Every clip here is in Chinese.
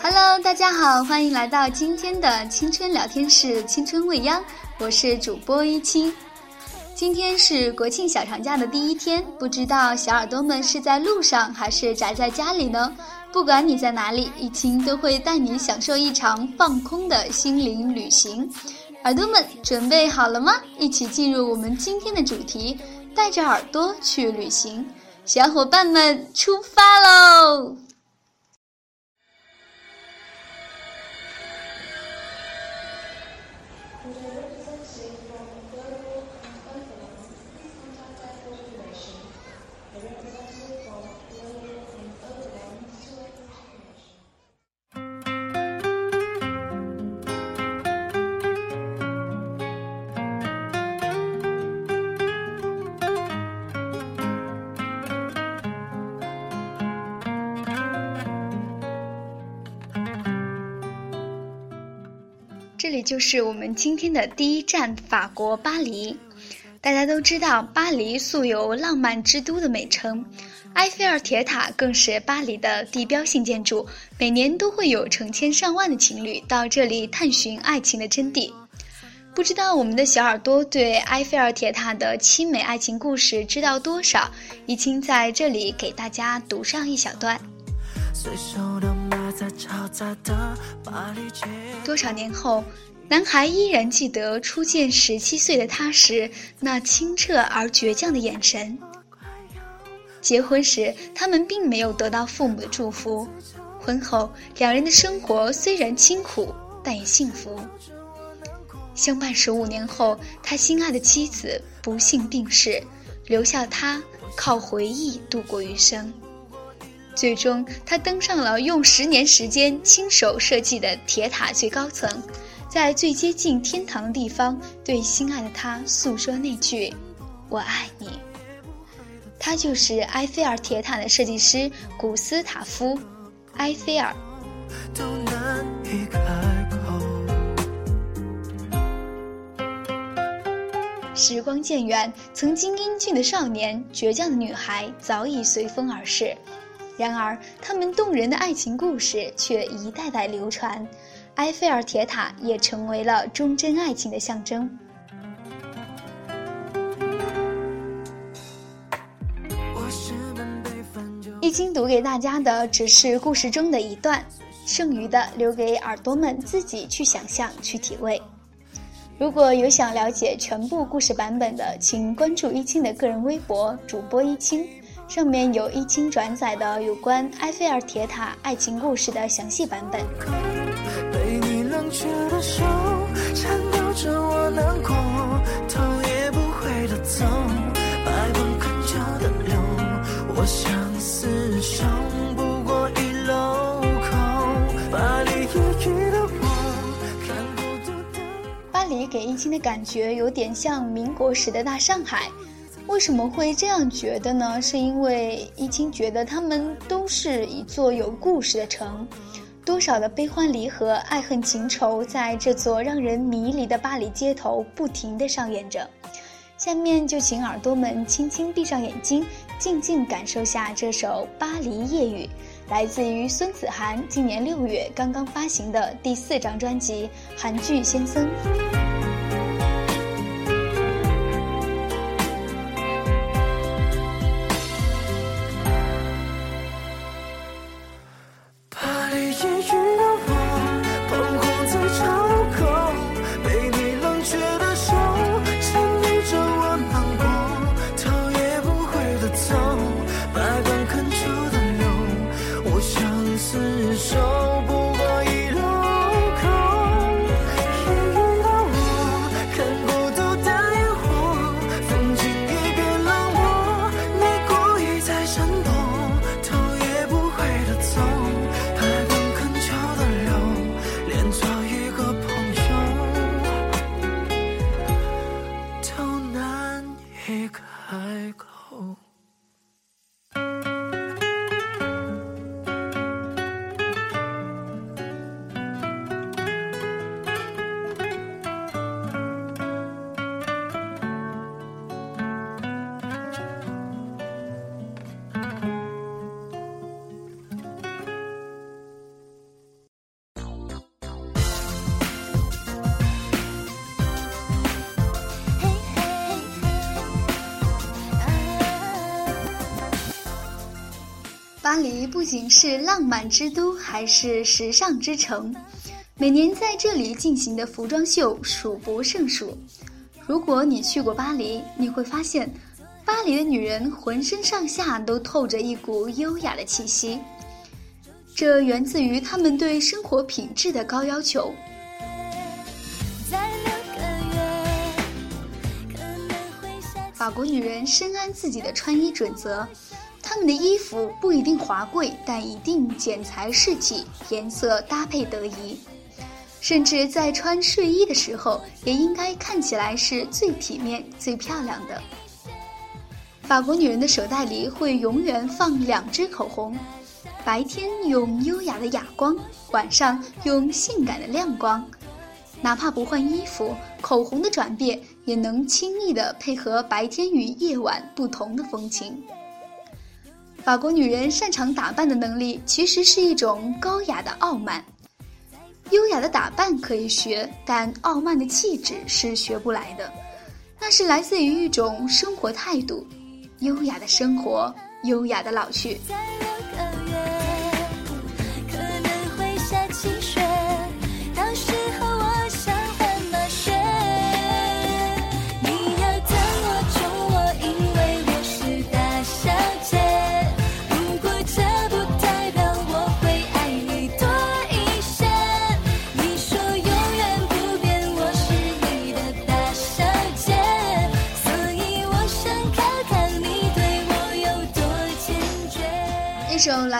Hello，大家好，欢迎来到今天的青春聊天室，青春未央，我是主播一清。今天是国庆小长假的第一天，不知道小耳朵们是在路上还是宅在家里呢？不管你在哪里，一清都会带你享受一场放空的心灵旅行。耳朵们准备好了吗？一起进入我们今天的主题，带着耳朵去旅行。小伙伴们出发喽！这里就是我们今天的第一站——法国巴黎。大家都知道，巴黎素有“浪漫之都”的美称，埃菲尔铁塔更是巴黎的地标性建筑，每年都会有成千上万的情侣到这里探寻爱情的真谛。不知道我们的小耳朵对埃菲尔铁塔的凄美爱情故事知道多少？已经在这里给大家读上一小段。多少年后，男孩依然记得初见十七岁的他时那清澈而倔强的眼神。结婚时，他们并没有得到父母的祝福。婚后，两人的生活虽然清苦，但也幸福。相伴十五年后，他心爱的妻子不幸病逝，留下他靠回忆度过余生。最终，他登上了用十年时间亲手设计的铁塔最高层，在最接近天堂的地方，对心爱的他诉说那句“我爱你”。他就是埃菲尔铁塔的设计师古斯塔夫·埃菲尔。时光渐远，曾经英俊的少年、倔强的女孩早已随风而逝。然而，他们动人的爱情故事却一代代流传，埃菲尔铁塔也成为了忠贞爱情的象征。一经读给大家的只是故事中的一段，剩余的留给耳朵们自己去想象、去体味。如果有想了解全部故事版本的，请关注一清的个人微博主播一清。上面有一清转载的有关埃菲尔铁塔爱情故事的详细版本。巴黎给一清的感觉有点像民国时的大上海。为什么会这样觉得呢？是因为一清觉得他们都是一座有故事的城，多少的悲欢离合、爱恨情仇，在这座让人迷离的巴黎街头不停地上演着。下面就请耳朵们轻轻闭上眼睛，静静感受下这首《巴黎夜雨》，来自于孙子涵今年六月刚刚发行的第四张专辑《韩剧先生》。巴黎不仅是浪漫之都，还是时尚之城。每年在这里进行的服装秀数不胜数。如果你去过巴黎，你会发现，巴黎的女人浑身上下都透着一股优雅的气息。这源自于她们对生活品质的高要求。法国女人深谙自己的穿衣准则。他们的衣服不一定华贵，但一定剪裁适体，颜色搭配得宜。甚至在穿睡衣的时候，也应该看起来是最体面、最漂亮的。法国女人的手袋里会永远放两支口红，白天用优雅的哑光，晚上用性感的亮光。哪怕不换衣服，口红的转变也能轻易地配合白天与夜晚不同的风情。法国女人擅长打扮的能力，其实是一种高雅的傲慢。优雅的打扮可以学，但傲慢的气质是学不来的。那是来自于一种生活态度，优雅的生活，优雅的老去。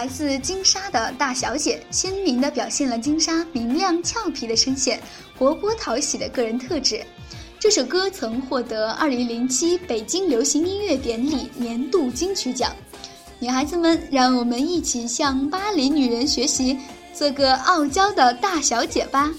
自金莎的大小姐，鲜明地表现了金莎明亮俏皮的声线，活泼讨喜的个人特质。这首歌曾获得2007北京流行音乐典礼年度金曲奖。女孩子们，让我们一起向巴黎女人学习，做个傲娇的大小姐吧。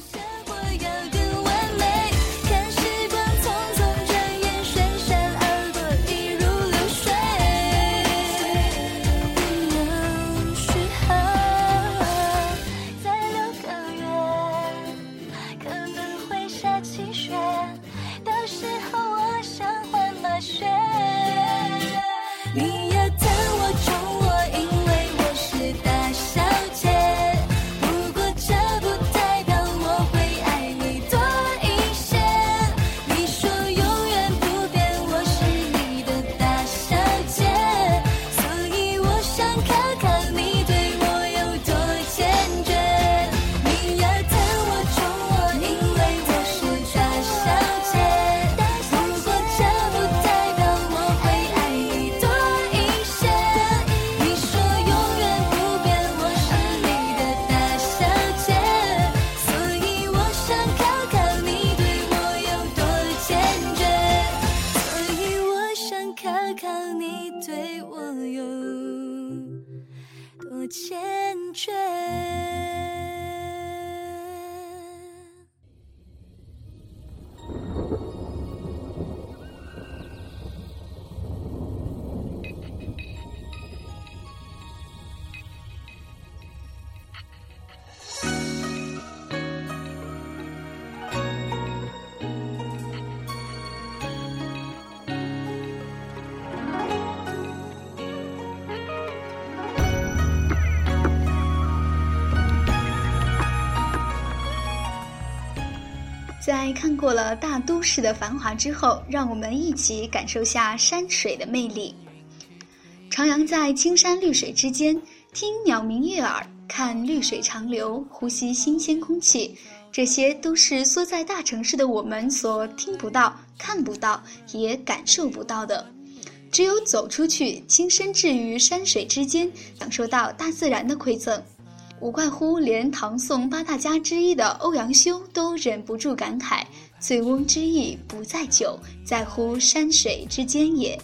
在看过了大都市的繁华之后，让我们一起感受下山水的魅力。徜徉在青山绿水之间，听鸟鸣悦耳，看绿水长流，呼吸新鲜空气，这些都是缩在大城市的我们所听不到、看不到、也感受不到的。只有走出去，亲身置于山水之间，享受到大自然的馈赠。无怪乎连唐宋八大家之一的欧阳修都忍不住感慨：“醉翁之意不在酒，在乎山水之间也。”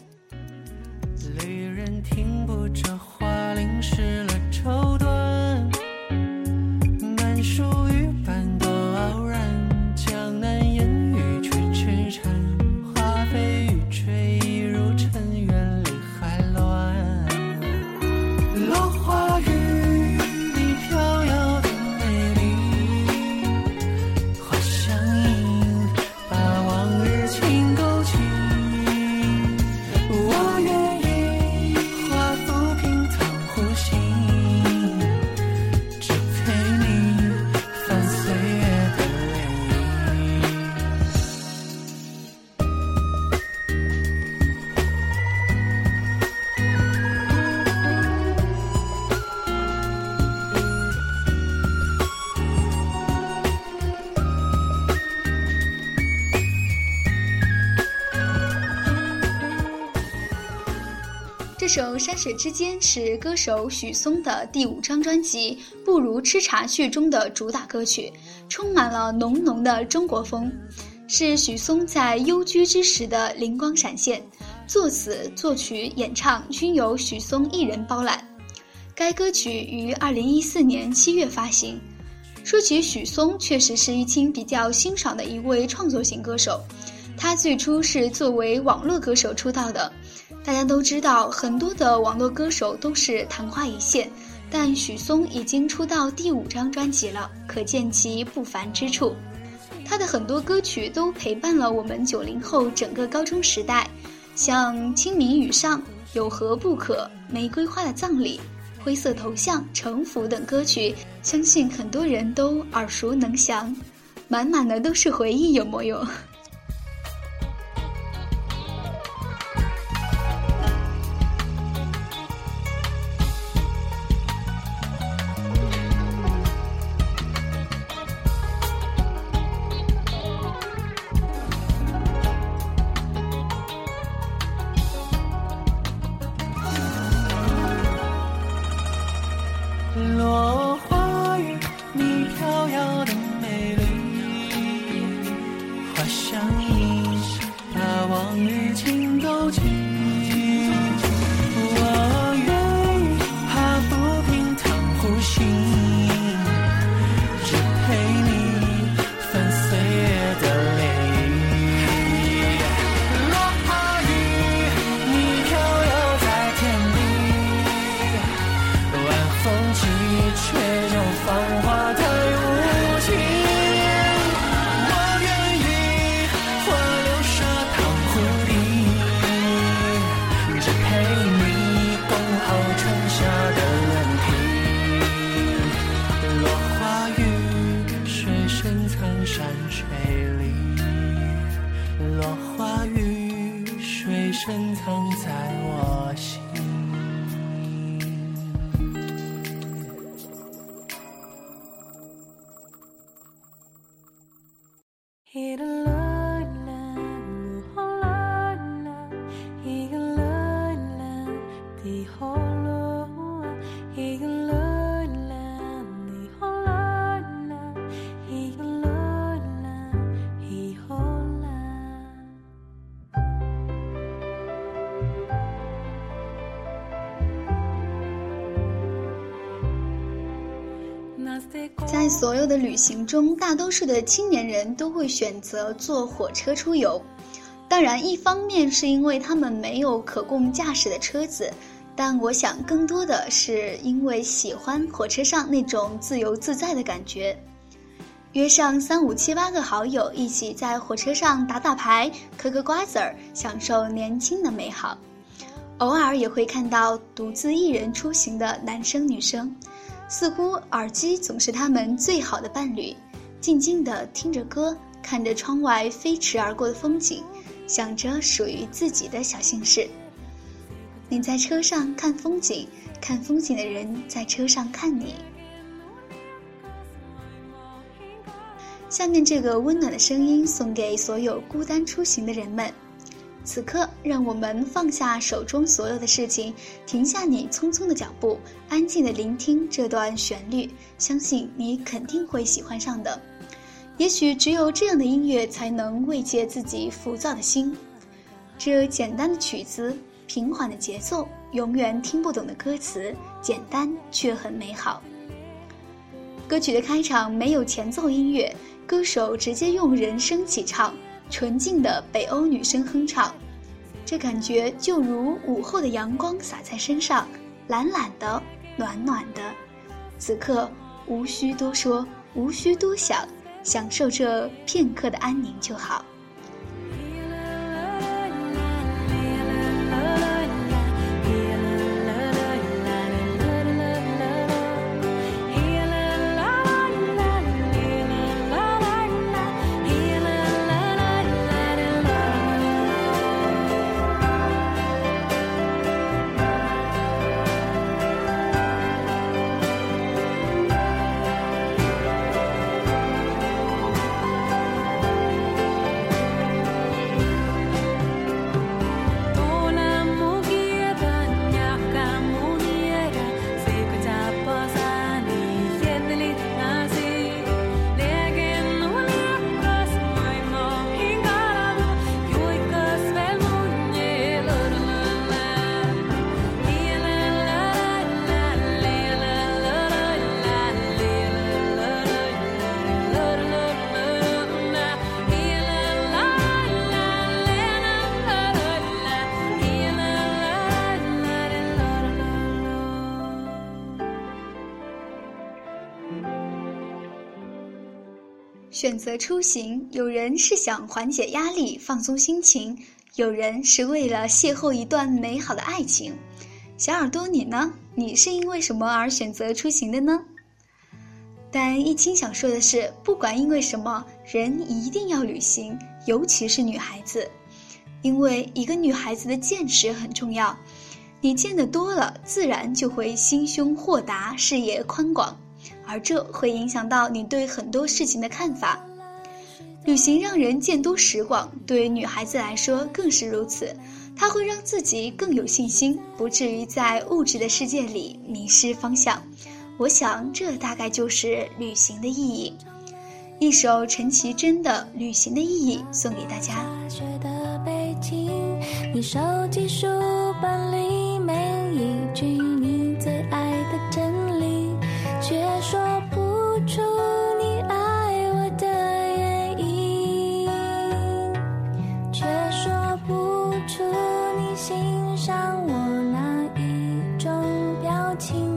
首《山水之间》是歌手许嵩的第五张专辑《不如吃茶去》中的主打歌曲，充满了浓浓的中国风，是许嵩在幽居之时的灵光闪现。作词、作曲、演唱均由许嵩一人包揽。该歌曲于二零一四年七月发行。说起许嵩，确实是一清比较欣赏的一位创作型歌手。他最初是作为网络歌手出道的。大家都知道，很多的网络歌手都是昙花一现，但许嵩已经出道第五张专辑了，可见其不凡之处。他的很多歌曲都陪伴了我们九零后整个高中时代。像《清明雨上》《有何不可》《玫瑰花的葬礼》《灰色头像》《城府》等歌曲，相信很多人都耳熟能详，满满的都是回忆，有木有？想你在所有的旅行中，大多数的青年人都会选择坐火车出游。当然，一方面是因为他们没有可供驾驶的车子，但我想更多的是因为喜欢火车上那种自由自在的感觉。约上三五七八个好友，一起在火车上打打牌、嗑嗑瓜子儿，享受年轻的美好。偶尔也会看到独自一人出行的男生女生。似乎耳机总是他们最好的伴侣，静静地听着歌，看着窗外飞驰而过的风景，想着属于自己的小心事。你在车上看风景，看风景的人在车上看你。下面这个温暖的声音送给所有孤单出行的人们。此刻，让我们放下手中所有的事情，停下你匆匆的脚步，安静的聆听这段旋律。相信你肯定会喜欢上的。也许只有这样的音乐，才能慰藉自己浮躁的心。这简单的曲子，平缓的节奏，永远听不懂的歌词，简单却很美好。歌曲的开场没有前奏音乐，歌手直接用人声起唱。纯净的北欧女声哼唱，这感觉就如午后的阳光洒在身上，懒懒的，暖暖的。此刻无需多说，无需多想，享受这片刻的安宁就好。选择出行，有人是想缓解压力、放松心情，有人是为了邂逅一段美好的爱情。小耳朵，你呢？你是因为什么而选择出行的呢？但一清想说的是，不管因为什么，人一定要旅行，尤其是女孩子，因为一个女孩子的见识很重要。你见得多了，自然就会心胸豁达，视野宽广，而这会影响到你对很多事情的看法。旅行让人见多识广，对女孩子来说更是如此。它会让自己更有信心，不至于在物质的世界里迷失方向。我想，这大概就是旅行的意义。一首陈绮贞的《旅行的意义》送给大家。你手机书本里轻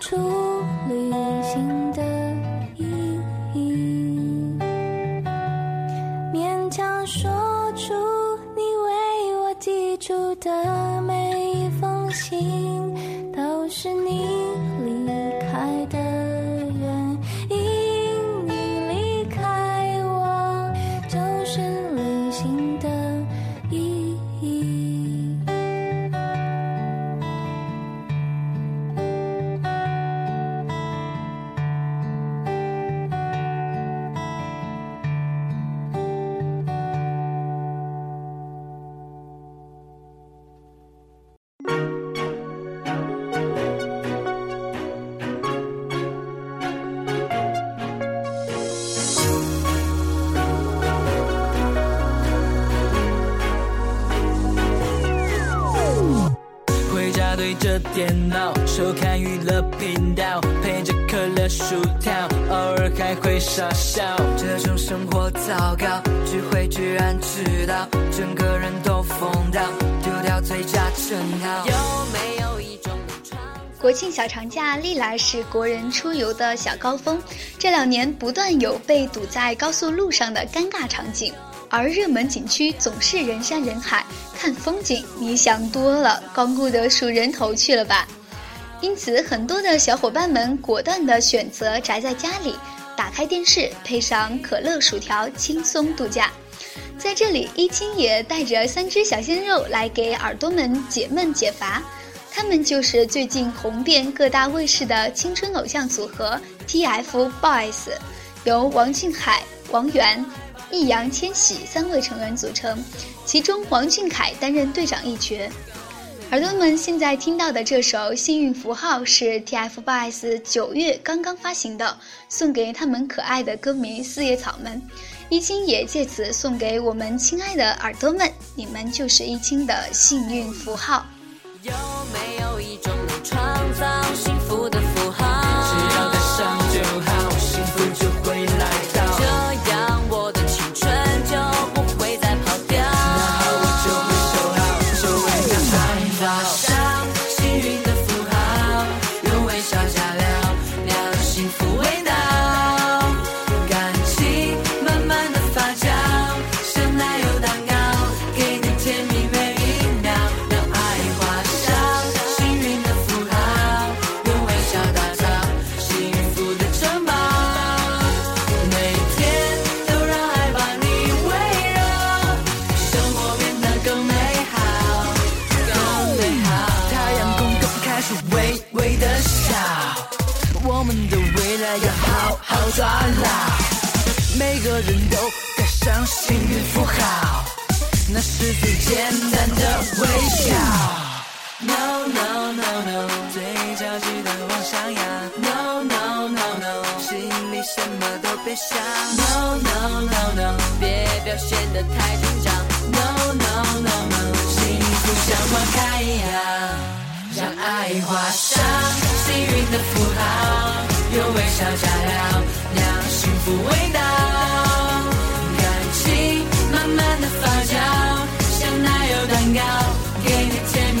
旅行乐频道，配着可乐薯条，偶尔还会傻笑。这种生活糟糕，聚会居然迟到，整个人都疯掉，丢掉最佳称号。有没有一种国庆小长假历来是国人出游的小高峰，这两年不断有被堵在高速路上的尴尬场景。而热门景区总是人山人海，看风景你想多了，光顾得数人头去了吧？因此，很多的小伙伴们果断地选择宅在家里，打开电视，配上可乐薯条，轻松度假。在这里，一清也带着三只小鲜肉来给耳朵们解闷解乏。他们就是最近红遍各大卫视的青春偶像组合 TFBOYS，由王俊凯、王源、易烊千玺三位成员组成，其中王俊凯担任队长一角。耳朵们现在听到的这首《幸运符号》是 TFBOYS 九月刚刚发行的，送给他们可爱的歌迷四叶草们。一清也借此送给我们亲爱的耳朵们，你们就是一清的幸运符号。有没有一种能创造幸福的符号？想。No no no no，别表现得太紧张。No no no no，幸福像花开一样，让爱画上幸运的符号，用微笑加料，让幸福味道，感情慢慢的发酵，像奶油蛋糕，给你甜蜜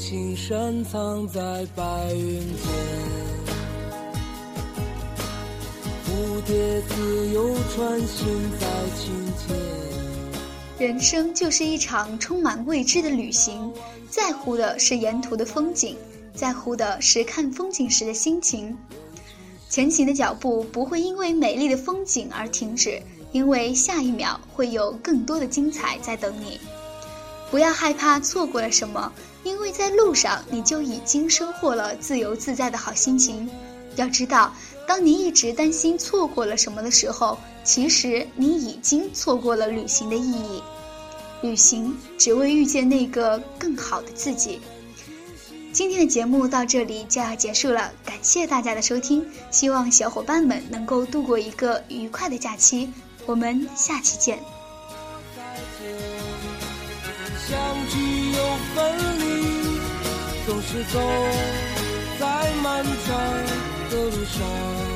只有青山藏在白云间，蝴蝶自由穿行在琴间。人生就是一场充满未知的旅行，在乎的是沿途的风景，在乎的是看风景时的心情。前行的脚步不会因为美丽的风景而停止，因为下一秒会有更多的精彩在等你。不要害怕错过了什么，因为在路上你就已经收获了自由自在的好心情。要知道，当你一直担心错过了什么的时候，其实你已经错过了旅行的意义。旅行只为遇见那个更好的自己。今天的节目到这里就要结束了，感谢大家的收听，希望小伙伴们能够度过一个愉快的假期。我们下期见。分离，总是走在漫长的路上。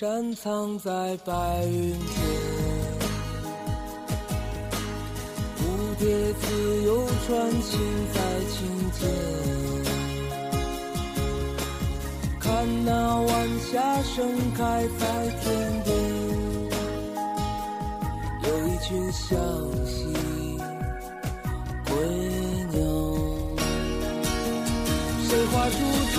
山藏在白云间。蝴蝶自由穿行在青天，看那晚霞盛开在天边，有一群向西归鸟。谁画出这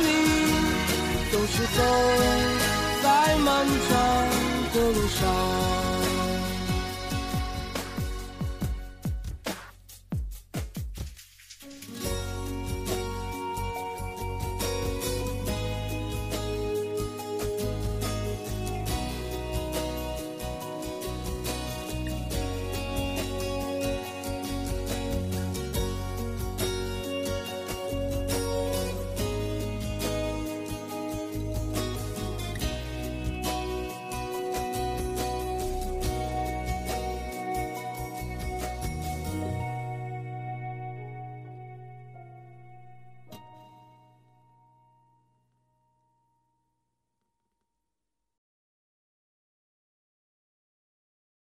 离，是走在漫长的路上。